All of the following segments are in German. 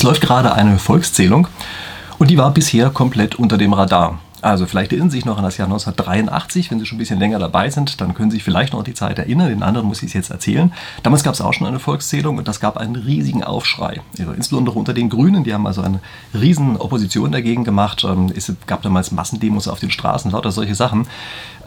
Es läuft gerade eine Volkszählung und die war bisher komplett unter dem Radar. Also vielleicht erinnern Sie sich noch an das Jahr 1983, wenn Sie schon ein bisschen länger dabei sind, dann können Sie sich vielleicht noch an die Zeit erinnern, den anderen muss ich es jetzt erzählen. Damals gab es auch schon eine Volkszählung und das gab einen riesigen Aufschrei. Also insbesondere unter den Grünen, die haben also eine riesen Opposition dagegen gemacht. Ähm, es gab damals Massendemos auf den Straßen, lauter solche Sachen.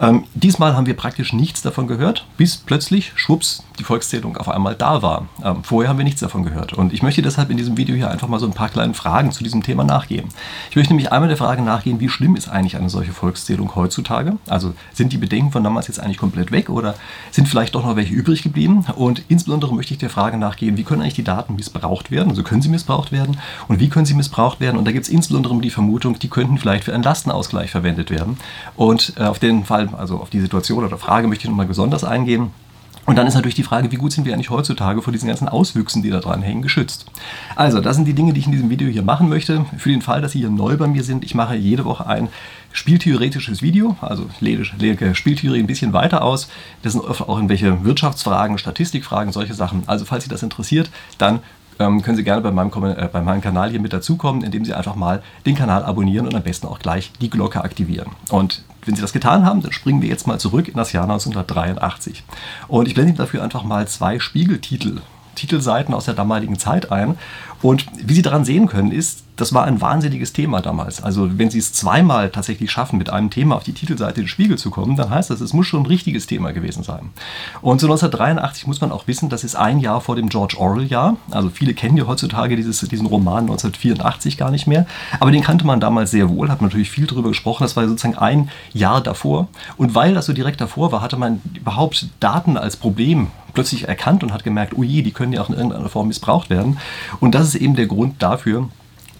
Ähm, diesmal haben wir praktisch nichts davon gehört, bis plötzlich, schwupps, die Volkszählung auf einmal da war. Ähm, vorher haben wir nichts davon gehört. Und ich möchte deshalb in diesem Video hier einfach mal so ein paar kleine Fragen zu diesem Thema nachgehen. Ich möchte nämlich einmal der Frage nachgehen, wie schlimm ist eigentlich eine solche Volkszählung heutzutage? Also sind die Bedenken von damals jetzt eigentlich komplett weg oder sind vielleicht doch noch welche übrig geblieben? Und insbesondere möchte ich der Frage nachgehen, wie können eigentlich die Daten missbraucht werden? Also können sie missbraucht werden und wie können sie missbraucht werden? Und da gibt es insbesondere die Vermutung, die könnten vielleicht für einen Lastenausgleich verwendet werden. Und äh, auf den Fall, also auf die Situation oder Frage möchte ich nochmal besonders eingehen. Und dann ist natürlich die Frage, wie gut sind wir eigentlich heutzutage vor diesen ganzen Auswüchsen, die da dran hängen, geschützt. Also, das sind die Dinge, die ich in diesem Video hier machen möchte. Für den Fall, dass Sie hier neu bei mir sind, ich mache jede Woche ein spieltheoretisches Video, also lege Spieltheorie ein bisschen weiter aus. Das sind oft auch irgendwelche Wirtschaftsfragen, Statistikfragen, solche Sachen. Also, falls Sie das interessiert, dann ähm, können Sie gerne bei meinem, äh, bei meinem Kanal hier mit dazukommen, indem Sie einfach mal den Kanal abonnieren und am besten auch gleich die Glocke aktivieren. Und wenn Sie das getan haben, dann springen wir jetzt mal zurück in das Jahr 1983. Und ich blende Ihnen dafür einfach mal zwei Spiegeltitel Titelseiten aus der damaligen Zeit ein. Und wie Sie daran sehen können, ist, das war ein wahnsinniges Thema damals. Also wenn Sie es zweimal tatsächlich schaffen, mit einem Thema auf die Titelseite des Spiegel zu kommen, dann heißt das, es muss schon ein richtiges Thema gewesen sein. Und so 1983 muss man auch wissen, das ist ein Jahr vor dem George Orwell-Jahr. Also viele kennen ja heutzutage dieses, diesen Roman 1984 gar nicht mehr. Aber den kannte man damals sehr wohl, hat natürlich viel darüber gesprochen. Das war sozusagen ein Jahr davor. Und weil das so direkt davor war, hatte man überhaupt Daten als Problem plötzlich erkannt und hat gemerkt, oh je, die können ja auch in irgendeiner Form missbraucht werden. Und das ist eben der Grund dafür,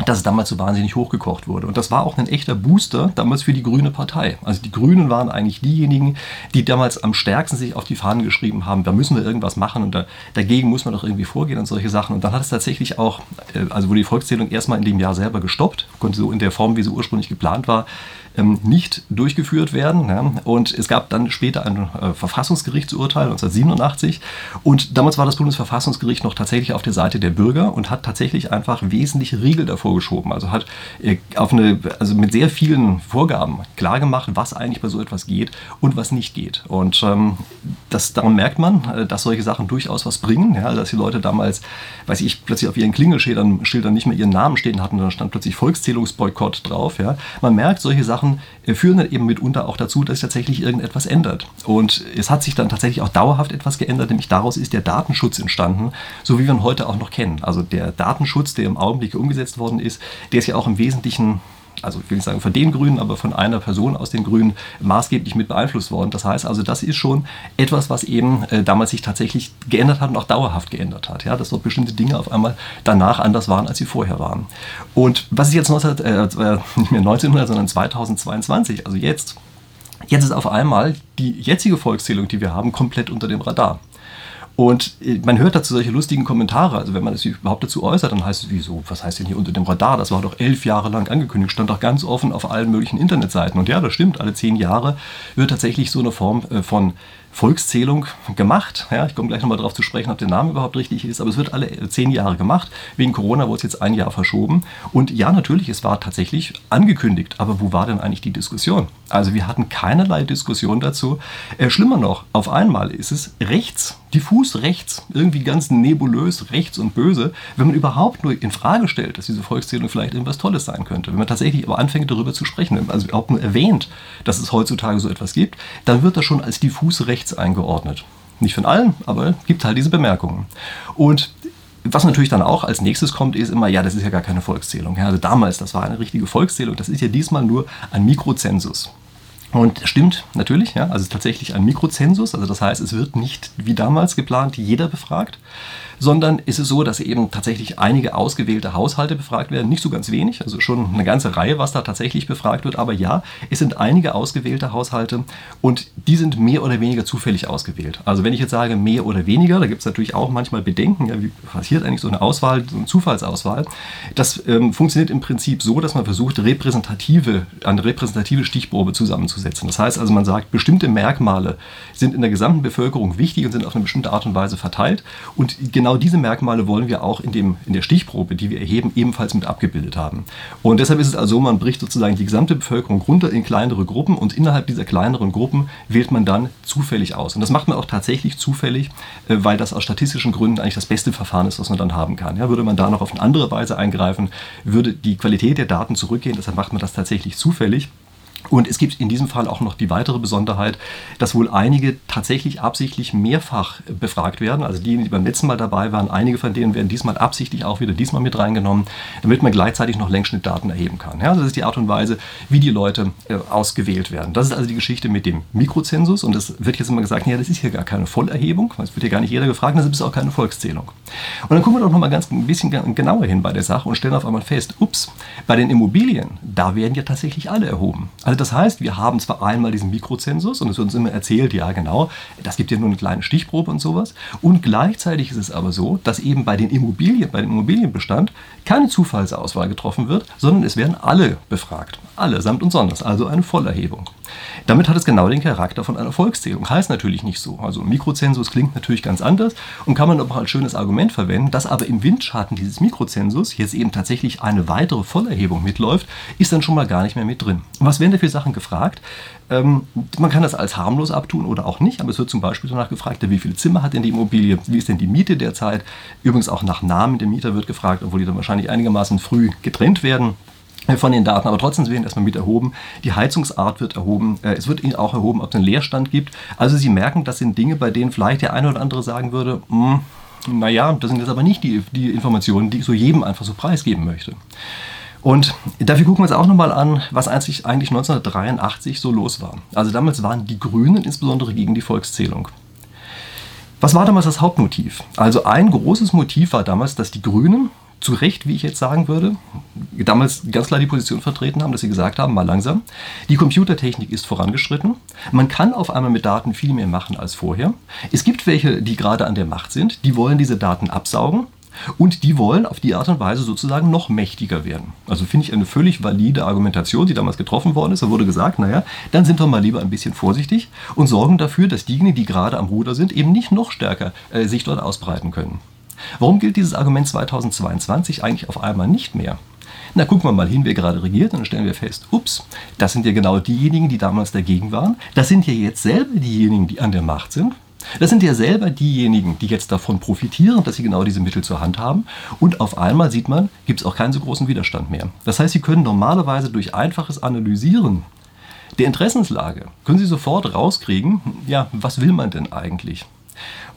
dass es damals so wahnsinnig hochgekocht wurde. Und das war auch ein echter Booster damals für die Grüne Partei. Also die Grünen waren eigentlich diejenigen, die damals am stärksten sich auf die Fahnen geschrieben haben, da müssen wir irgendwas machen und da, dagegen muss man doch irgendwie vorgehen und solche Sachen. Und dann hat es tatsächlich auch, äh, also wurde die Volkszählung erstmal in dem Jahr selber gestoppt, konnte so in der Form, wie sie ursprünglich geplant war, ähm, nicht durchgeführt werden. Ja. Und es gab dann später ein äh, Verfassungsgerichtsurteil 1987 und damals war das Bundesverfassungsgericht noch tatsächlich auf der Seite der Bürger und hat tatsächlich einfach wesentliche Riegel davor geschoben. Also hat äh, auf eine, also mit sehr vielen Vorgaben klargemacht, was eigentlich bei so etwas geht und was nicht geht. Und ähm, das, daran merkt man, äh, dass solche Sachen durchaus was bringen. Ja, dass die Leute damals, weiß ich, plötzlich auf ihren Klingelschildern Schildern nicht mehr ihren Namen stehen hatten, da stand plötzlich Volkszählungsboykott drauf. Ja. Man merkt, solche Sachen Sachen äh, führen dann eben mitunter auch dazu, dass sich tatsächlich irgendetwas ändert. Und es hat sich dann tatsächlich auch dauerhaft etwas geändert, nämlich daraus ist der Datenschutz entstanden, so wie wir ihn heute auch noch kennen. Also der Datenschutz, der im Augenblick umgesetzt worden ist, der ist ja auch im Wesentlichen also ich will nicht sagen von den Grünen, aber von einer Person aus den Grünen maßgeblich mit beeinflusst worden. Das heißt also, das ist schon etwas, was eben äh, damals sich tatsächlich geändert hat und auch dauerhaft geändert hat. Ja, dass dort bestimmte Dinge auf einmal danach anders waren, als sie vorher waren. Und was ist jetzt 19, äh, äh, nicht mehr 1900, sondern 2022, also jetzt, jetzt ist auf einmal die jetzige Volkszählung, die wir haben, komplett unter dem Radar. Und äh, man hört dazu solche lustigen Kommentare. Also wenn man es überhaupt dazu äußert, dann heißt es, wieso, was heißt denn hier unter dem Radar? Das war doch elf Jahre lang angekündigt, stand doch ganz offen auf allen möglichen Internetseiten. Und ja, das stimmt, alle zehn Jahre wird tatsächlich so eine Form äh, von Volkszählung gemacht. Ja, ich komme gleich nochmal darauf zu sprechen, ob der Name überhaupt richtig ist, aber es wird alle zehn Jahre gemacht. Wegen Corona wurde es jetzt ein Jahr verschoben. Und ja, natürlich, es war tatsächlich angekündigt. Aber wo war denn eigentlich die Diskussion? Also wir hatten keinerlei Diskussion dazu. Äh, schlimmer noch, auf einmal ist es rechts, diffus rechts, irgendwie ganz nebulös rechts und böse, wenn man überhaupt nur in Frage stellt, dass diese Volkszählung vielleicht irgendwas Tolles sein könnte. Wenn man tatsächlich aber anfängt darüber zu sprechen, also überhaupt nur erwähnt, dass es heutzutage so etwas gibt, dann wird das schon als diffus rechts rechts eingeordnet. Nicht von allen, aber gibt halt diese Bemerkungen. Und was natürlich dann auch als nächstes kommt, ist immer, ja, das ist ja gar keine Volkszählung. Also damals, das war eine richtige Volkszählung, das ist ja diesmal nur ein Mikrozensus. Und stimmt natürlich, ja, also tatsächlich ein Mikrozensus, also das heißt, es wird nicht wie damals geplant jeder befragt, sondern ist es so, dass eben tatsächlich einige ausgewählte Haushalte befragt werden, nicht so ganz wenig, also schon eine ganze Reihe, was da tatsächlich befragt wird, aber ja, es sind einige ausgewählte Haushalte und die sind mehr oder weniger zufällig ausgewählt. Also wenn ich jetzt sage mehr oder weniger, da gibt es natürlich auch manchmal Bedenken, ja, wie passiert eigentlich so eine Auswahl, so eine Zufallsauswahl. Das ähm, funktioniert im Prinzip so, dass man versucht, repräsentative, eine repräsentative Stichprobe zusammenzusetzen. Das heißt also, man sagt, bestimmte Merkmale sind in der gesamten Bevölkerung wichtig und sind auf eine bestimmte Art und Weise verteilt und genau genau diese Merkmale wollen wir auch in, dem, in der Stichprobe, die wir erheben, ebenfalls mit abgebildet haben. Und deshalb ist es also, man bricht sozusagen die gesamte Bevölkerung runter in kleinere Gruppen und innerhalb dieser kleineren Gruppen wählt man dann zufällig aus. Und das macht man auch tatsächlich zufällig, äh, weil das aus statistischen Gründen eigentlich das beste Verfahren ist, was man dann haben kann. Ja, würde man da noch auf eine andere Weise eingreifen, würde die Qualität der Daten zurückgehen. Deshalb macht man das tatsächlich zufällig. Und es gibt in diesem Fall auch noch die weitere Besonderheit, dass wohl einige tatsächlich absichtlich mehrfach befragt werden. Also die, die beim letzten Mal dabei waren, einige von denen werden diesmal absichtlich auch wieder diesmal mit reingenommen, damit man gleichzeitig noch Längsschnittdaten erheben kann. Ja, das ist die Art und Weise, wie die Leute äh, ausgewählt werden. Das ist also die Geschichte mit dem Mikrozensus. Und es wird jetzt immer gesagt, ja, das ist hier gar keine Vollerhebung. Es wird hier gar nicht jeder gefragt, das ist auch keine Volkszählung. Und dann gucken wir doch noch mal ganz ein bisschen genauer hin bei der Sache und stellen auf einmal fest, ups, bei den Immobilien, da werden ja tatsächlich alle erhoben. Also also das heißt, wir haben zwar einmal diesen Mikrozensus und es wird uns immer erzählt, ja genau, das gibt ja nur eine kleine Stichprobe und sowas. Und gleichzeitig ist es aber so, dass eben bei den Immobilien, bei dem Immobilienbestand keine Zufallsauswahl getroffen wird, sondern es werden alle befragt. Alle, samt und sonders, also eine Vollerhebung. Damit hat es genau den Charakter von einer Volkszählung. Heißt natürlich nicht so. Also Mikrozensus klingt natürlich ganz anders und kann man auch als schönes Argument verwenden, dass aber im Windschatten dieses Mikrozensus jetzt eben tatsächlich eine weitere Vollerhebung mitläuft, ist dann schon mal gar nicht mehr mit drin. Was werden da für Sachen gefragt? Ähm, man kann das als harmlos abtun oder auch nicht, aber es wird zum Beispiel danach gefragt, wie viele Zimmer hat denn die Immobilie, wie ist denn die Miete derzeit? Übrigens auch nach Namen der Mieter wird gefragt, obwohl die dann wahrscheinlich einigermaßen früh getrennt werden von den Daten, aber trotzdem werden erstmal mit erhoben. Die Heizungsart wird erhoben. Äh, es wird Ihnen auch erhoben, ob es einen Leerstand gibt. Also Sie merken, das sind Dinge, bei denen vielleicht der eine oder andere sagen würde, hm, naja, das sind jetzt aber nicht die, die Informationen, die ich so jedem einfach so preisgeben möchte. Und dafür gucken wir uns auch nochmal an, was eigentlich 1983 so los war. Also damals waren die Grünen insbesondere gegen die Volkszählung. Was war damals das Hauptmotiv? Also ein großes Motiv war damals, dass die Grünen zu Recht, wie ich jetzt sagen würde, damals ganz klar die Position vertreten haben, dass sie gesagt haben, mal langsam, die Computertechnik ist vorangeschritten, man kann auf einmal mit Daten viel mehr machen als vorher. Es gibt welche, die gerade an der Macht sind, die wollen diese Daten absaugen und die wollen auf die Art und Weise sozusagen noch mächtiger werden. Also finde ich eine völlig valide Argumentation, die damals getroffen worden ist. Da wurde gesagt, naja, dann sind wir mal lieber ein bisschen vorsichtig und sorgen dafür, dass diejenigen, die gerade am Ruder sind, eben nicht noch stärker äh, sich dort ausbreiten können. Warum gilt dieses Argument 2022 eigentlich auf einmal nicht mehr? Na, gucken wir mal hin, wer gerade regiert, und dann stellen wir fest, ups, das sind ja genau diejenigen, die damals dagegen waren. Das sind ja jetzt selber diejenigen, die an der Macht sind. Das sind ja selber diejenigen, die jetzt davon profitieren, dass sie genau diese Mittel zur Hand haben. Und auf einmal sieht man, gibt es auch keinen so großen Widerstand mehr. Das heißt, Sie können normalerweise durch einfaches Analysieren der Interessenslage, können Sie sofort rauskriegen, ja, was will man denn eigentlich?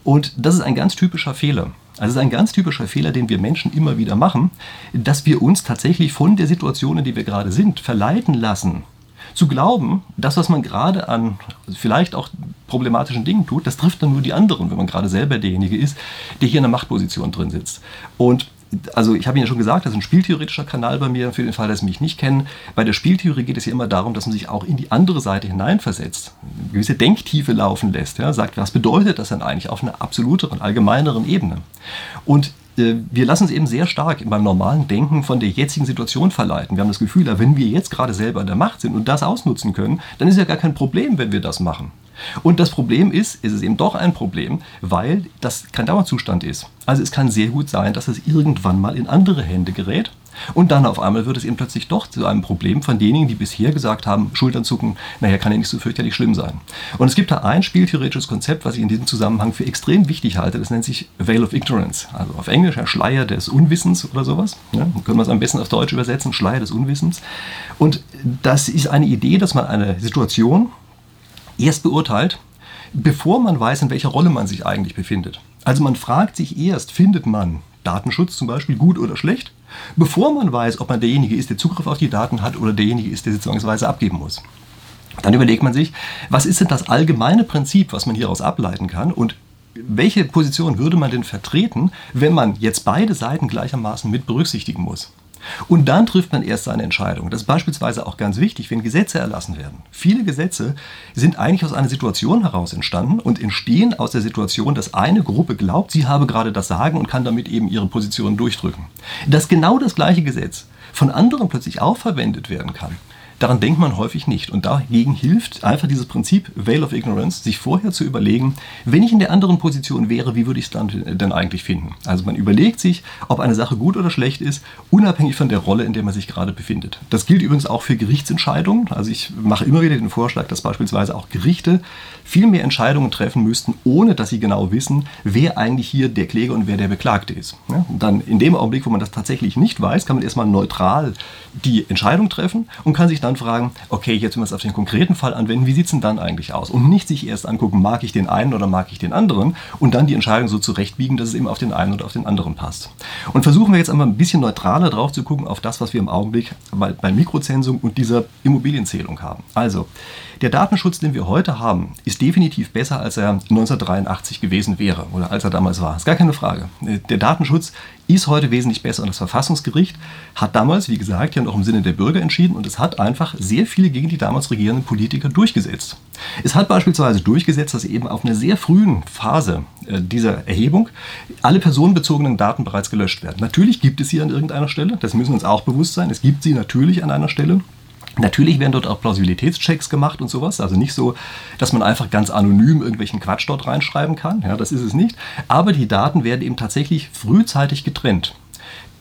Und das ist ein ganz typischer Fehler. Also es ist ein ganz typischer Fehler, den wir Menschen immer wieder machen, dass wir uns tatsächlich von der Situation, in der wir gerade sind, verleiten lassen, zu glauben, das, was man gerade an vielleicht auch problematischen Dingen tut, das trifft dann nur die anderen, wenn man gerade selber derjenige ist, der hier in einer Machtposition drin sitzt. Und also ich habe Ihnen ja schon gesagt, das ist ein spieltheoretischer Kanal bei mir, für den Fall, dass Sie mich nicht kennen. Bei der Spieltheorie geht es ja immer darum, dass man sich auch in die andere Seite hineinversetzt, eine gewisse Denktiefe laufen lässt, ja, sagt, was bedeutet das denn eigentlich auf einer absoluteren, allgemeineren Ebene? Und äh, wir lassen uns eben sehr stark beim normalen Denken von der jetzigen Situation verleiten. Wir haben das Gefühl, wenn wir jetzt gerade selber in der Macht sind und das ausnutzen können, dann ist ja gar kein Problem, wenn wir das machen. Und das Problem ist, ist es eben doch ein Problem, weil das kein Dauerzustand ist. Also es kann sehr gut sein, dass es irgendwann mal in andere Hände gerät. Und dann auf einmal wird es eben plötzlich doch zu einem Problem von denjenigen, die bisher gesagt haben, Schultern zucken, naja, kann ja nicht so fürchterlich schlimm sein. Und es gibt da ein spieltheoretisches Konzept, was ich in diesem Zusammenhang für extrem wichtig halte. Das nennt sich Veil of Ignorance. Also auf Englisch ein Schleier des Unwissens oder sowas. Ja, können wir es am besten auf Deutsch übersetzen, Schleier des Unwissens. Und das ist eine Idee, dass man eine Situation erst beurteilt, bevor man weiß, in welcher Rolle man sich eigentlich befindet. Also man fragt sich erst, findet man Datenschutz zum Beispiel gut oder schlecht, bevor man weiß, ob man derjenige ist, der Zugriff auf die Daten hat oder derjenige ist, der sie zwangsweise abgeben muss. Dann überlegt man sich, was ist denn das allgemeine Prinzip, was man hieraus ableiten kann und welche Position würde man denn vertreten, wenn man jetzt beide Seiten gleichermaßen mit berücksichtigen muss? Und dann trifft man erst seine Entscheidung. Das ist beispielsweise auch ganz wichtig, wenn Gesetze erlassen werden. Viele Gesetze sind eigentlich aus einer Situation heraus entstanden und entstehen aus der Situation, dass eine Gruppe glaubt, sie habe gerade das Sagen und kann damit eben ihre Position durchdrücken. Dass genau das gleiche Gesetz von anderen plötzlich auch verwendet werden kann, Daran denkt man häufig nicht. Und dagegen hilft einfach dieses Prinzip Veil of Ignorance, sich vorher zu überlegen, wenn ich in der anderen Position wäre, wie würde ich es dann denn eigentlich finden? Also man überlegt sich, ob eine Sache gut oder schlecht ist, unabhängig von der Rolle, in der man sich gerade befindet. Das gilt übrigens auch für Gerichtsentscheidungen. Also ich mache immer wieder den Vorschlag, dass beispielsweise auch Gerichte viel mehr Entscheidungen treffen müssten, ohne dass sie genau wissen, wer eigentlich hier der Kläger und wer der Beklagte ist. Ja, dann in dem Augenblick, wo man das tatsächlich nicht weiß, kann man erstmal neutral die Entscheidung treffen und kann sich dann fragen, okay, jetzt wenn wir es auf den konkreten Fall anwenden, wie sieht es denn dann eigentlich aus? Und nicht sich erst angucken, mag ich den einen oder mag ich den anderen und dann die Entscheidung so zurechtbiegen, dass es eben auf den einen oder auf den anderen passt. Und versuchen wir jetzt einmal ein bisschen neutraler drauf zu gucken auf das, was wir im Augenblick bei, bei Mikrozensung und dieser Immobilienzählung haben. Also, der Datenschutz, den wir heute haben, ist definitiv besser, als er 1983 gewesen wäre oder als er damals war. Das ist gar keine Frage. Der Datenschutz ist heute wesentlich besser und das Verfassungsgericht hat damals, wie gesagt, ja noch im Sinne der Bürger entschieden und es hat einfach sehr viele gegen die damals regierenden Politiker durchgesetzt. Es hat beispielsweise durchgesetzt, dass eben auf einer sehr frühen Phase äh, dieser Erhebung alle personenbezogenen Daten bereits gelöscht werden. Natürlich gibt es sie an irgendeiner Stelle, das müssen wir uns auch bewusst sein. Es gibt sie natürlich an einer Stelle. Natürlich werden dort auch Plausibilitätschecks gemacht und sowas. Also nicht so, dass man einfach ganz anonym irgendwelchen Quatsch dort reinschreiben kann. Ja, das ist es nicht. Aber die Daten werden eben tatsächlich frühzeitig getrennt.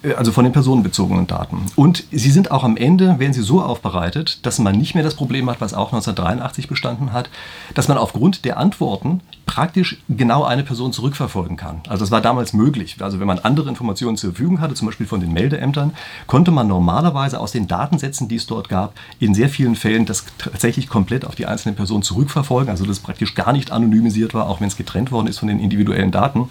Äh, also von den personenbezogenen Daten. Und sie sind auch am Ende, werden sie so aufbereitet, dass man nicht mehr das Problem hat, was auch 1983 bestanden hat, dass man aufgrund der Antworten praktisch genau eine Person zurückverfolgen kann. Also das war damals möglich. Also wenn man andere Informationen zur Verfügung hatte, zum Beispiel von den Meldeämtern, konnte man normalerweise aus den Datensätzen, die es dort gab, in sehr vielen Fällen das tatsächlich komplett auf die einzelne Person zurückverfolgen. Also das praktisch gar nicht anonymisiert war, auch wenn es getrennt worden ist von den individuellen Daten.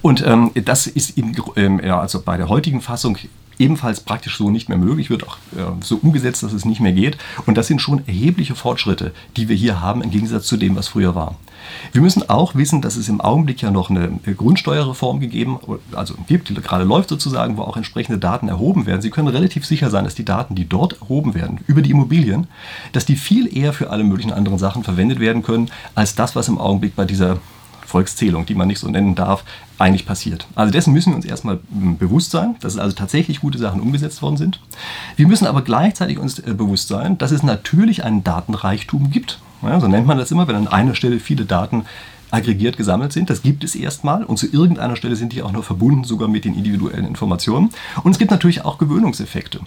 Und ähm, das ist in, ähm, ja, also bei der heutigen Fassung ebenfalls praktisch so nicht mehr möglich, wird auch äh, so umgesetzt, dass es nicht mehr geht. Und das sind schon erhebliche Fortschritte, die wir hier haben, im Gegensatz zu dem, was früher war. Wir müssen auch wissen, dass es im Augenblick ja noch eine Grundsteuerreform gegeben, also gibt, die gerade läuft sozusagen, wo auch entsprechende Daten erhoben werden. Sie können relativ sicher sein, dass die Daten, die dort erhoben werden, über die Immobilien, dass die viel eher für alle möglichen anderen Sachen verwendet werden können, als das, was im Augenblick bei dieser Volkszählung, die man nicht so nennen darf, eigentlich passiert. Also dessen müssen wir uns erstmal hm, bewusst sein, dass also tatsächlich gute Sachen umgesetzt worden sind. Wir müssen aber gleichzeitig uns äh, bewusst sein, dass es natürlich einen Datenreichtum gibt. Ja, so nennt man das immer, wenn an einer Stelle viele Daten aggregiert gesammelt sind. Das gibt es erstmal und zu irgendeiner Stelle sind die auch noch verbunden, sogar mit den individuellen Informationen. Und es gibt natürlich auch Gewöhnungseffekte.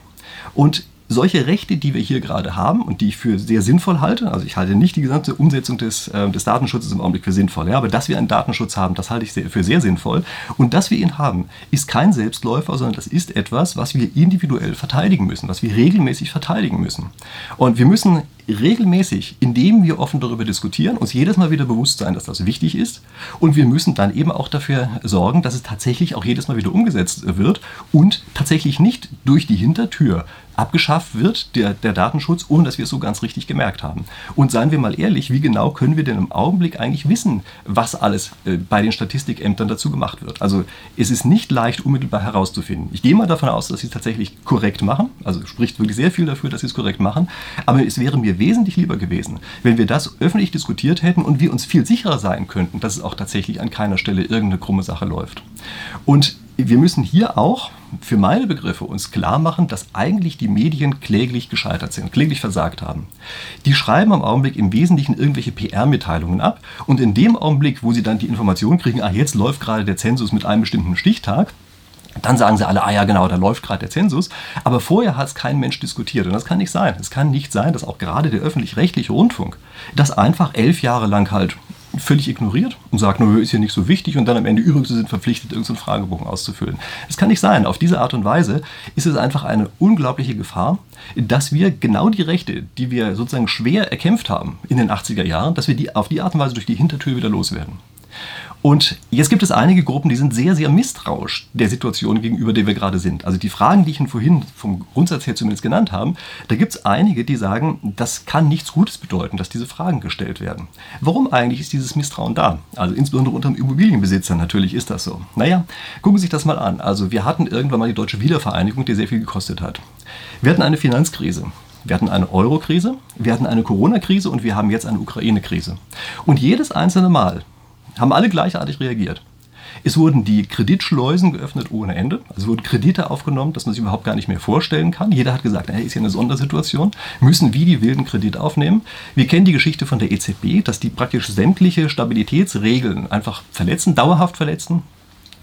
Und solche Rechte, die wir hier gerade haben und die ich für sehr sinnvoll halte, also ich halte nicht die gesamte Umsetzung des, äh, des Datenschutzes im Augenblick für sinnvoll, ja, aber dass wir einen Datenschutz haben, das halte ich sehr, für sehr sinnvoll. Und dass wir ihn haben, ist kein Selbstläufer, sondern das ist etwas, was wir individuell verteidigen müssen, was wir regelmäßig verteidigen müssen. Und wir müssen regelmäßig, indem wir offen darüber diskutieren, uns jedes Mal wieder bewusst sein, dass das wichtig ist. Und wir müssen dann eben auch dafür sorgen, dass es tatsächlich auch jedes Mal wieder umgesetzt wird und tatsächlich nicht durch die Hintertür abgeschafft wird, der, der Datenschutz, ohne dass wir es so ganz richtig gemerkt haben. Und seien wir mal ehrlich, wie genau können wir denn im Augenblick eigentlich wissen, was alles äh, bei den Statistikämtern dazu gemacht wird? Also es ist nicht leicht unmittelbar herauszufinden. Ich gehe mal davon aus, dass sie es tatsächlich korrekt machen, also spricht wirklich sehr viel dafür, dass sie es korrekt machen, aber es wäre mir wesentlich lieber gewesen, wenn wir das öffentlich diskutiert hätten und wir uns viel sicherer sein könnten, dass es auch tatsächlich an keiner Stelle irgendeine krumme Sache läuft. Und wir müssen hier auch für meine Begriffe uns klar machen, dass eigentlich die Medien kläglich gescheitert sind, kläglich versagt haben. Die schreiben am Augenblick im Wesentlichen irgendwelche PR-Mitteilungen ab und in dem Augenblick, wo sie dann die Information kriegen, ah, jetzt läuft gerade der Zensus mit einem bestimmten Stichtag, dann sagen sie alle, ah ja genau, da läuft gerade der Zensus. Aber vorher hat es kein Mensch diskutiert. Und das kann nicht sein. Es kann nicht sein, dass auch gerade der öffentlich-rechtliche Rundfunk das einfach elf Jahre lang halt völlig ignoriert und sagt, nur ist hier nicht so wichtig und dann am Ende übrigens sind verpflichtet, irgendeinen Fragebogen auszufüllen. Das kann nicht sein. Auf diese Art und Weise ist es einfach eine unglaubliche Gefahr, dass wir genau die Rechte, die wir sozusagen schwer erkämpft haben in den 80er Jahren, dass wir die auf die Art und Weise durch die Hintertür wieder loswerden. Und jetzt gibt es einige Gruppen, die sind sehr, sehr misstrauisch der Situation gegenüber, der wir gerade sind. Also die Fragen, die ich Ihnen vorhin vom Grundsatz her zumindest genannt habe, da gibt es einige, die sagen, das kann nichts Gutes bedeuten, dass diese Fragen gestellt werden. Warum eigentlich ist dieses Misstrauen da? Also insbesondere unter dem Immobilienbesitzer natürlich ist das so. Naja, gucken Sie sich das mal an. Also wir hatten irgendwann mal die deutsche Wiedervereinigung, die sehr viel gekostet hat. Wir hatten eine Finanzkrise. Wir hatten eine Euro-Krise, wir hatten eine Corona-Krise und wir haben jetzt eine Ukraine-Krise. Und jedes einzelne Mal, haben alle gleichartig reagiert. Es wurden die Kreditschleusen geöffnet ohne Ende. Also wurden Kredite aufgenommen, dass man sich überhaupt gar nicht mehr vorstellen kann. Jeder hat gesagt, er ist hier eine Sondersituation, müssen wie die wilden Kredit aufnehmen. Wir kennen die Geschichte von der EZB, dass die praktisch sämtliche Stabilitätsregeln einfach verletzen, dauerhaft verletzen.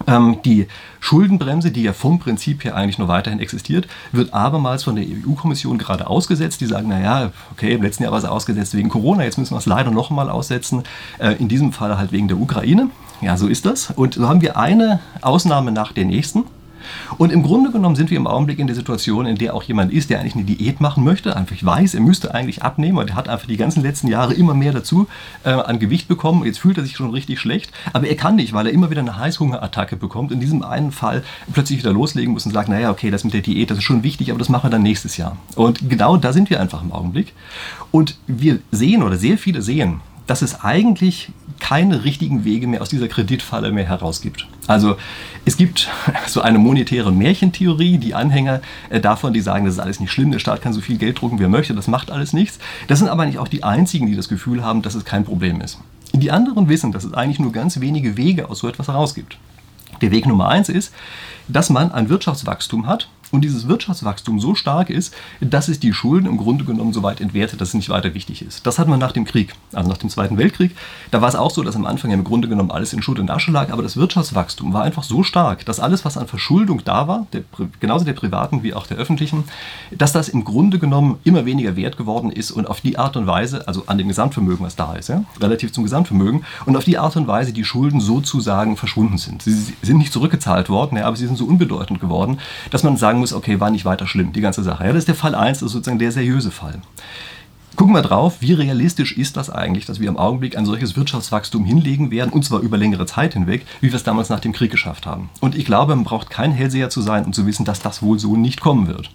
Ähm, die Schuldenbremse, die ja vom Prinzip her eigentlich nur weiterhin existiert, wird abermals von der EU-Kommission gerade ausgesetzt. Die sagen, naja, okay, im letzten Jahr war sie ausgesetzt wegen Corona, jetzt müssen wir es leider noch einmal aussetzen. Äh, in diesem Fall halt wegen der Ukraine. Ja, so ist das. Und so haben wir eine Ausnahme nach der nächsten. Und im Grunde genommen sind wir im Augenblick in der Situation, in der auch jemand ist, der eigentlich eine Diät machen möchte, einfach weiß, er müsste eigentlich abnehmen und er hat einfach die ganzen letzten Jahre immer mehr dazu äh, an Gewicht bekommen. Jetzt fühlt er sich schon richtig schlecht, aber er kann nicht, weil er immer wieder eine Heißhungerattacke bekommt. In diesem einen Fall plötzlich wieder loslegen muss und sagt, naja, okay, das mit der Diät, das ist schon wichtig, aber das machen wir dann nächstes Jahr. Und genau da sind wir einfach im Augenblick. Und wir sehen oder sehr viele sehen, dass es eigentlich keine richtigen Wege mehr aus dieser Kreditfalle mehr herausgibt. Also es gibt so eine monetäre Märchentheorie, die Anhänger äh, davon, die sagen, das ist alles nicht schlimm, der Staat kann so viel Geld drucken, wie er möchte, das macht alles nichts. Das sind aber nicht auch die einzigen, die das Gefühl haben, dass es kein Problem ist. Die anderen wissen, dass es eigentlich nur ganz wenige Wege aus so etwas herausgibt. Der Weg Nummer eins ist, dass man ein Wirtschaftswachstum hat, und dieses Wirtschaftswachstum so stark ist, dass es die Schulden im Grunde genommen so weit entwertet, dass es nicht weiter wichtig ist. Das hat man nach dem Krieg, also nach dem Zweiten Weltkrieg. Da war es auch so, dass am Anfang ja im Grunde genommen alles in Schutt und Asche lag, aber das Wirtschaftswachstum war einfach so stark, dass alles, was an Verschuldung da war, der, genauso der privaten wie auch der öffentlichen, dass das im Grunde genommen immer weniger wert geworden ist und auf die Art und Weise, also an dem Gesamtvermögen, was da ist, ja, relativ zum Gesamtvermögen, und auf die Art und Weise die Schulden sozusagen verschwunden sind. Sie sind nicht zurückgezahlt worden, ja, aber sie sind so unbedeutend geworden, dass man sagen muss, okay, war nicht weiter schlimm, die ganze Sache. Ja, das ist der Fall 1, das ist sozusagen der seriöse Fall. Gucken wir drauf, wie realistisch ist das eigentlich, dass wir im Augenblick ein solches Wirtschaftswachstum hinlegen werden, und zwar über längere Zeit hinweg, wie wir es damals nach dem Krieg geschafft haben. Und ich glaube, man braucht kein Hellseher zu sein, um zu wissen, dass das wohl so nicht kommen wird.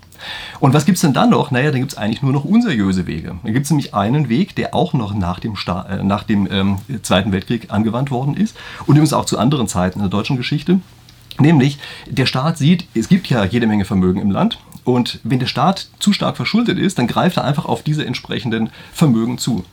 Und was gibt es denn dann noch? Naja, dann gibt es eigentlich nur noch unseriöse Wege. Dann gibt es nämlich einen Weg, der auch noch nach dem, Sta äh, nach dem ähm, Zweiten Weltkrieg angewandt worden ist und übrigens auch zu anderen Zeiten in der deutschen Geschichte. Nämlich, der Staat sieht, es gibt ja jede Menge Vermögen im Land und wenn der Staat zu stark verschuldet ist, dann greift er einfach auf diese entsprechenden Vermögen zu.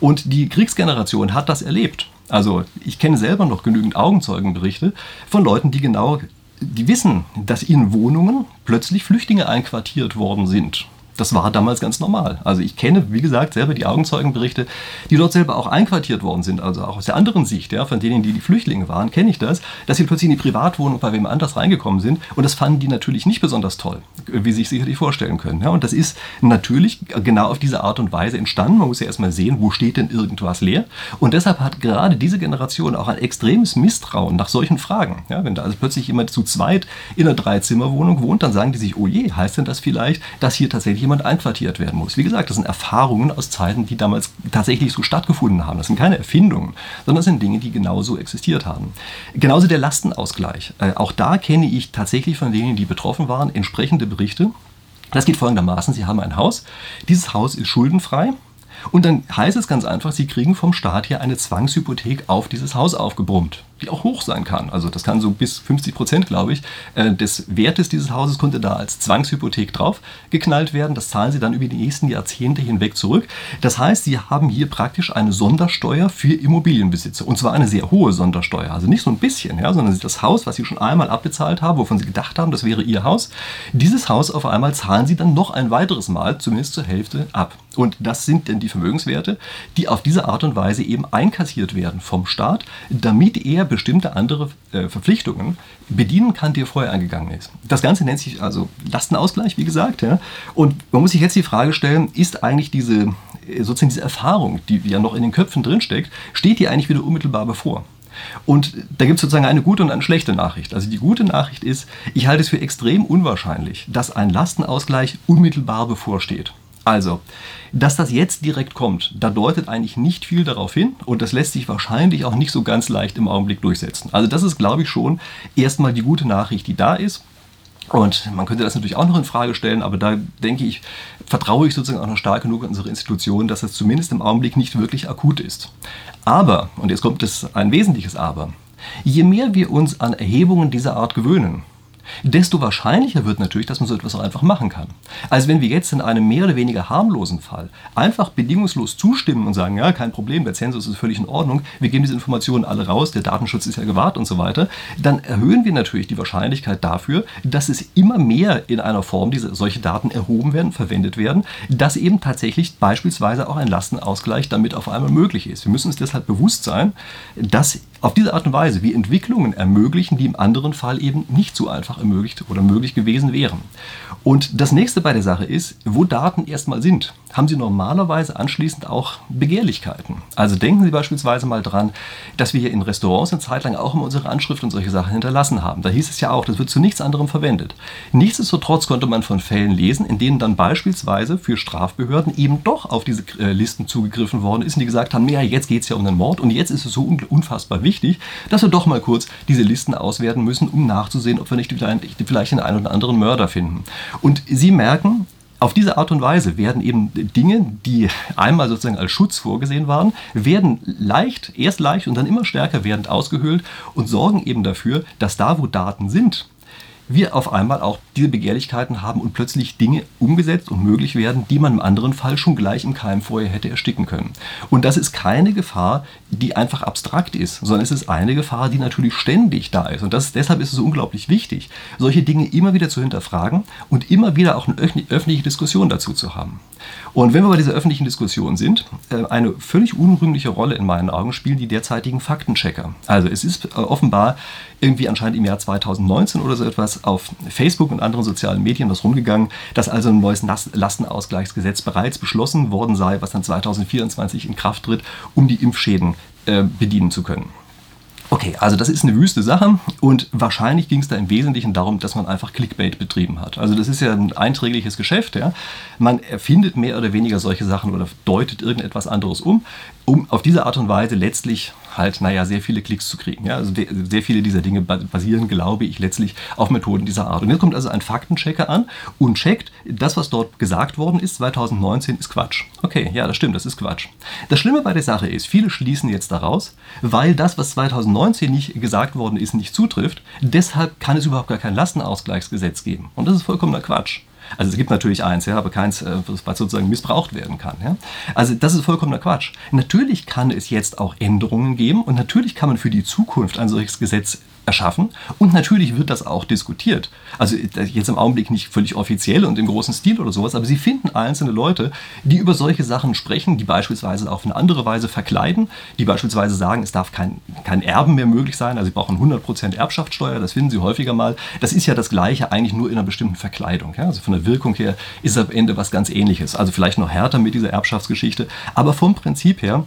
Und die Kriegsgeneration hat das erlebt. Also ich kenne selber noch genügend Augenzeugenberichte von Leuten, die genau, die wissen, dass in Wohnungen plötzlich Flüchtlinge einquartiert worden sind das war damals ganz normal. Also ich kenne, wie gesagt, selber die Augenzeugenberichte, die dort selber auch einquartiert worden sind, also auch aus der anderen Sicht, ja, von denen, die die Flüchtlinge waren, kenne ich das, dass sie plötzlich in die Privatwohnung bei wem anders reingekommen sind und das fanden die natürlich nicht besonders toll, wie Sie sich sicherlich vorstellen können. Ja. Und das ist natürlich genau auf diese Art und Weise entstanden. Man muss ja erstmal sehen, wo steht denn irgendwas leer und deshalb hat gerade diese Generation auch ein extremes Misstrauen nach solchen Fragen. Ja, wenn da also plötzlich jemand zu zweit in einer Dreizimmerwohnung wohnt, dann sagen die sich, oh je, heißt denn das vielleicht, dass hier tatsächlich jemand einquartiert werden muss. Wie gesagt, das sind Erfahrungen aus Zeiten, die damals tatsächlich so stattgefunden haben. Das sind keine Erfindungen, sondern das sind Dinge, die genauso existiert haben. Genauso der Lastenausgleich. Äh, auch da kenne ich tatsächlich von denen, die betroffen waren, entsprechende Berichte. Das geht folgendermaßen, Sie haben ein Haus, dieses Haus ist schuldenfrei, und dann heißt es ganz einfach, Sie kriegen vom Staat hier eine Zwangshypothek auf dieses Haus aufgebrummt die auch hoch sein kann. Also das kann so bis 50 Prozent, glaube ich, äh, des Wertes dieses Hauses konnte da als Zwangshypothek drauf geknallt werden. Das zahlen sie dann über die nächsten Jahrzehnte hinweg zurück. Das heißt, sie haben hier praktisch eine Sondersteuer für Immobilienbesitzer. Und zwar eine sehr hohe Sondersteuer. Also nicht so ein bisschen, ja, sondern das Haus, was sie schon einmal abbezahlt haben, wovon sie gedacht haben, das wäre ihr Haus, dieses Haus auf einmal zahlen sie dann noch ein weiteres Mal, zumindest zur Hälfte, ab. Und das sind dann die Vermögenswerte, die auf diese Art und Weise eben einkassiert werden vom Staat, damit er bestimmte andere äh, Verpflichtungen bedienen kann, die er vorher eingegangen ist. Das Ganze nennt sich also Lastenausgleich, wie gesagt. Ja? Und man muss sich jetzt die Frage stellen, ist eigentlich diese, äh, sozusagen diese Erfahrung, die ja noch in den Köpfen drinsteckt, steht die eigentlich wieder unmittelbar bevor? Und da gibt es sozusagen eine gute und eine schlechte Nachricht. Also die gute Nachricht ist, ich halte es für extrem unwahrscheinlich, dass ein Lastenausgleich unmittelbar bevorsteht. Also, dass das jetzt direkt kommt, da deutet eigentlich nicht viel darauf hin und das lässt sich wahrscheinlich auch nicht so ganz leicht im Augenblick durchsetzen. Also das ist, glaube ich, schon erstmal die gute Nachricht, die da ist. Und man könnte das natürlich auch noch in Frage stellen, aber da denke ich, vertraue ich sozusagen auch noch stark genug an unsere Institutionen, dass das zumindest im Augenblick nicht wirklich akut ist. Aber, und jetzt kommt es ein wesentliches Aber, je mehr wir uns an Erhebungen dieser Art gewöhnen, desto wahrscheinlicher wird natürlich, dass man so etwas auch einfach machen kann. Also wenn wir jetzt in einem mehr oder weniger harmlosen Fall einfach bedingungslos zustimmen und sagen, ja, kein Problem, der Zensus ist völlig in Ordnung, wir geben diese Informationen alle raus, der Datenschutz ist ja gewahrt und so weiter, dann erhöhen wir natürlich die Wahrscheinlichkeit dafür, dass es immer mehr in einer Form diese solche Daten erhoben werden, verwendet werden, dass eben tatsächlich beispielsweise auch ein Lastenausgleich damit auf einmal möglich ist. Wir müssen uns deshalb bewusst sein, dass auf diese Art und Weise wir Entwicklungen ermöglichen, die im anderen Fall eben nicht so einfach ermöglicht oder möglich gewesen wären. Und das nächste bei der Sache ist, wo Daten erstmal sind, haben Sie normalerweise anschließend auch Begehrlichkeiten. Also denken Sie beispielsweise mal dran, dass wir hier in Restaurants eine Zeit lang auch immer unsere Anschrift und solche Sachen hinterlassen haben. Da hieß es ja auch, das wird zu nichts anderem verwendet. Nichtsdestotrotz konnte man von Fällen lesen, in denen dann beispielsweise für Strafbehörden eben doch auf diese äh, Listen zugegriffen worden ist und die gesagt haben, ja, jetzt geht es ja um den Mord und jetzt ist es so unfassbar wichtig, dass wir doch mal kurz diese Listen auswerten müssen, um nachzusehen, ob wir nicht vielleicht den einen oder anderen Mörder finden. Und Sie merken, auf diese Art und Weise werden eben Dinge, die einmal sozusagen als Schutz vorgesehen waren, werden leicht, erst leicht und dann immer stärker werdend ausgehöhlt und sorgen eben dafür, dass da, wo Daten sind, wir auf einmal auch diese Begehrlichkeiten haben und plötzlich Dinge umgesetzt und möglich werden, die man im anderen Fall schon gleich im Keim vorher hätte ersticken können. Und das ist keine Gefahr, die einfach abstrakt ist, sondern es ist eine Gefahr, die natürlich ständig da ist. Und das, deshalb ist es so unglaublich wichtig, solche Dinge immer wieder zu hinterfragen und immer wieder auch eine öffentliche Diskussion dazu zu haben. Und wenn wir bei dieser öffentlichen Diskussion sind, äh, eine völlig unrühmliche Rolle in meinen Augen spielen die derzeitigen Faktenchecker. Also es ist äh, offenbar irgendwie anscheinend im Jahr 2019 oder so etwas auf Facebook und anderen sozialen Medien was rumgegangen, dass also ein neues Lastenausgleichsgesetz bereits beschlossen worden sei, was dann 2024 in Kraft tritt, um die Impfschäden äh, bedienen zu können. Okay, also das ist eine wüste Sache und wahrscheinlich ging es da im Wesentlichen darum, dass man einfach Clickbait betrieben hat. Also das ist ja ein einträgliches Geschäft. Ja? Man erfindet mehr oder weniger solche Sachen oder deutet irgendetwas anderes um, um auf diese Art und Weise letztlich halt, naja, sehr viele Klicks zu kriegen. Ja? Also sehr viele dieser Dinge basieren, glaube ich, letztlich auf Methoden dieser Art. Und jetzt kommt also ein Faktenchecker an und checkt, das, was dort gesagt worden ist, 2019 ist Quatsch. Okay, ja, das stimmt, das ist Quatsch. Das Schlimme bei der Sache ist, viele schließen jetzt daraus, weil das, was 2019 nicht gesagt worden ist, nicht zutrifft, deshalb kann es überhaupt gar kein Lastenausgleichsgesetz geben. Und das ist vollkommener Quatsch. Also es gibt natürlich eins, ja, aber keins, äh, was sozusagen missbraucht werden kann. Ja. Also das ist vollkommener Quatsch. Natürlich kann es jetzt auch Änderungen geben und natürlich kann man für die Zukunft ein solches Gesetz erschaffen. Und natürlich wird das auch diskutiert. Also jetzt im Augenblick nicht völlig offiziell und im großen Stil oder sowas, aber Sie finden einzelne Leute, die über solche Sachen sprechen, die beispielsweise auf eine andere Weise verkleiden, die beispielsweise sagen, es darf kein, kein Erben mehr möglich sein, also Sie brauchen 100% Erbschaftssteuer, das finden Sie häufiger mal. Das ist ja das Gleiche, eigentlich nur in einer bestimmten Verkleidung. Ja? Also von der Wirkung her ist am Ende was ganz ähnliches. Also vielleicht noch härter mit dieser Erbschaftsgeschichte, aber vom Prinzip her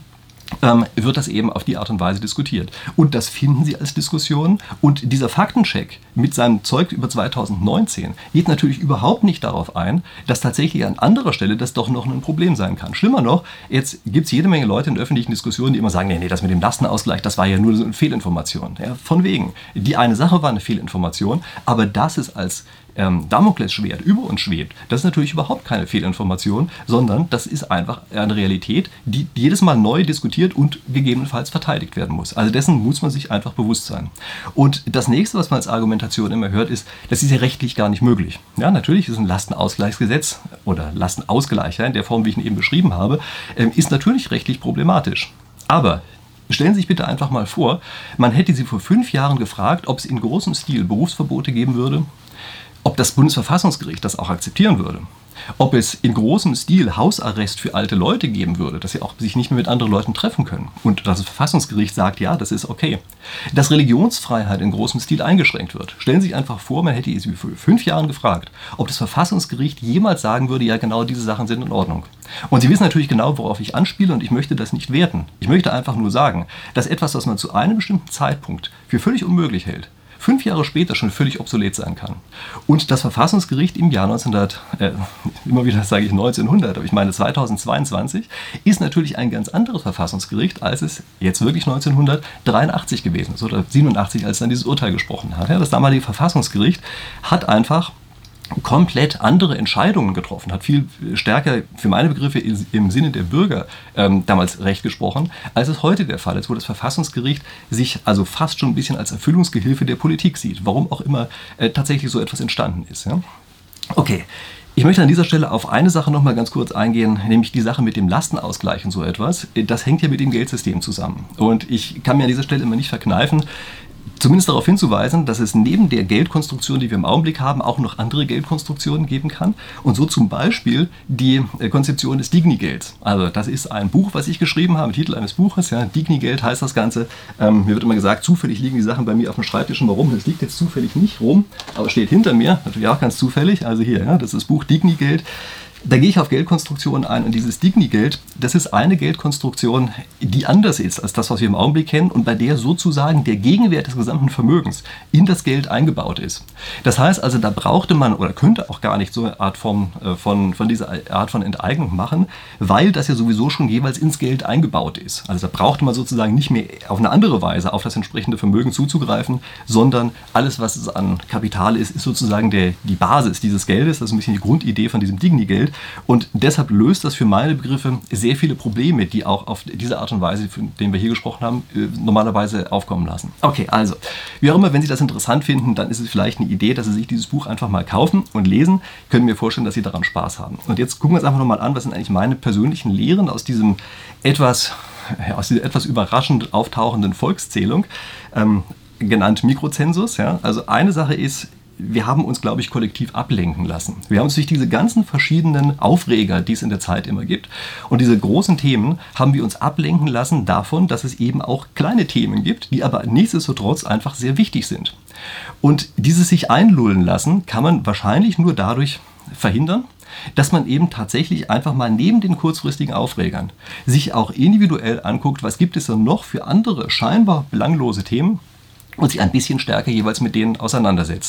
ähm, wird das eben auf die Art und Weise diskutiert. Und das finden Sie als Diskussion. Und dieser Faktencheck mit seinem Zeug über 2019 geht natürlich überhaupt nicht darauf ein, dass tatsächlich an anderer Stelle das doch noch ein Problem sein kann. Schlimmer noch, jetzt gibt es jede Menge Leute in öffentlichen Diskussion, die immer sagen, nee, nee, das mit dem Lastenausgleich, das war ja nur so eine Fehlinformation. Ja, von wegen. Die eine Sache war eine Fehlinformation, aber das ist als ähm, Damoklesschwert über uns schwebt, das ist natürlich überhaupt keine Fehlinformation, sondern das ist einfach eine Realität, die jedes Mal neu diskutiert und gegebenenfalls verteidigt werden muss. Also dessen muss man sich einfach bewusst sein. Und das nächste, was man als Argumentation immer hört, ist, das ist ja rechtlich gar nicht möglich. Ja, natürlich ist ein Lastenausgleichsgesetz oder Lastenausgleich in der Form, wie ich ihn eben beschrieben habe, ähm, ist natürlich rechtlich problematisch. Aber Stellen Sie sich bitte einfach mal vor, man hätte Sie vor fünf Jahren gefragt, ob es in großem Stil Berufsverbote geben würde, ob das Bundesverfassungsgericht das auch akzeptieren würde. Ob es in großem Stil Hausarrest für alte Leute geben würde, dass sie auch sich nicht mehr mit anderen Leuten treffen können. Und das Verfassungsgericht sagt, ja, das ist okay. Dass Religionsfreiheit in großem Stil eingeschränkt wird. Stellen Sie sich einfach vor, man hätte sie vor fünf Jahren gefragt, ob das Verfassungsgericht jemals sagen würde, ja, genau diese Sachen sind in Ordnung. Und Sie wissen natürlich genau, worauf ich anspiele und ich möchte das nicht werten. Ich möchte einfach nur sagen, dass etwas, was man zu einem bestimmten Zeitpunkt für völlig unmöglich hält, fünf Jahre später schon völlig obsolet sein kann. Und das Verfassungsgericht im Jahr 1900, äh, immer wieder sage ich 1900, aber ich meine 2022, ist natürlich ein ganz anderes Verfassungsgericht, als es jetzt wirklich 1983 gewesen ist oder 87, als dann dieses Urteil gesprochen hat. Ja, das damalige Verfassungsgericht hat einfach komplett andere Entscheidungen getroffen, hat viel stärker für meine Begriffe im Sinne der Bürger ähm, damals Recht gesprochen, als es heute der Fall ist, wo das Verfassungsgericht sich also fast schon ein bisschen als Erfüllungsgehilfe der Politik sieht, warum auch immer äh, tatsächlich so etwas entstanden ist. Ja? Okay, ich möchte an dieser Stelle auf eine Sache noch mal ganz kurz eingehen, nämlich die Sache mit dem Lastenausgleich und so etwas. Das hängt ja mit dem Geldsystem zusammen. Und ich kann mir an dieser Stelle immer nicht verkneifen, zumindest darauf hinzuweisen, dass es neben der Geldkonstruktion, die wir im Augenblick haben, auch noch andere Geldkonstruktionen geben kann. Und so zum Beispiel die äh, Konzeption des Digni-Gelds. Also das ist ein Buch, was ich geschrieben habe, Titel eines Buches. Ja, Digni-Geld heißt das Ganze. Ähm, mir wird immer gesagt, zufällig liegen die Sachen bei mir auf dem Schreibtisch. Und warum? Das liegt jetzt zufällig nicht rum, aber steht hinter mir. Natürlich auch ganz zufällig. Also hier, ja, das ist das Buch Digni-Geld. Da gehe ich auf Geldkonstruktionen ein und dieses Digni-Geld, das ist eine Geldkonstruktion, die anders ist als das, was wir im Augenblick kennen und bei der sozusagen der Gegenwert des gesamten Vermögens in das Geld eingebaut ist. Das heißt also, da brauchte man oder könnte auch gar nicht so eine Art von, äh, von, von dieser Art von Enteignung machen, weil das ja sowieso schon jeweils ins Geld eingebaut ist. Also da brauchte man sozusagen nicht mehr auf eine andere Weise auf das entsprechende Vermögen zuzugreifen, sondern alles, was es an Kapital ist, ist sozusagen der, die Basis dieses Geldes. Das ist ein bisschen die Grundidee von diesem Digni-Geld. Und deshalb löst das für meine Begriffe sehr viele Probleme, die auch auf diese Art und Weise, von denen wir hier gesprochen haben, äh, normalerweise aufkommen lassen. Okay, also, wie auch immer, wenn Sie das interessant finden, dann ist es vielleicht eine Idee, dass Sie sich dieses Buch einfach mal kaufen und lesen. Können mir vorstellen, dass Sie daran Spaß haben. Und jetzt gucken wir uns einfach nochmal an, was sind eigentlich meine persönlichen Lehren aus diesem etwas, aus dieser etwas überraschend auftauchenden Volkszählung. Ähm, genannt Mikrozensus. Ja? Also eine Sache ist, wir haben uns, glaube ich, kollektiv ablenken lassen. Wir haben uns durch diese ganzen verschiedenen Aufreger, die es in der Zeit immer gibt, und diese großen Themen, haben wir uns ablenken lassen davon, dass es eben auch kleine Themen gibt, die aber nichtsdestotrotz einfach sehr wichtig sind. Und dieses sich einlullen lassen kann man wahrscheinlich nur dadurch verhindern, dass man eben tatsächlich einfach mal neben den kurzfristigen Aufregern sich auch individuell anguckt, was gibt es denn noch für andere scheinbar belanglose Themen, und sich ein bisschen stärker jeweils mit denen auseinandersetzt.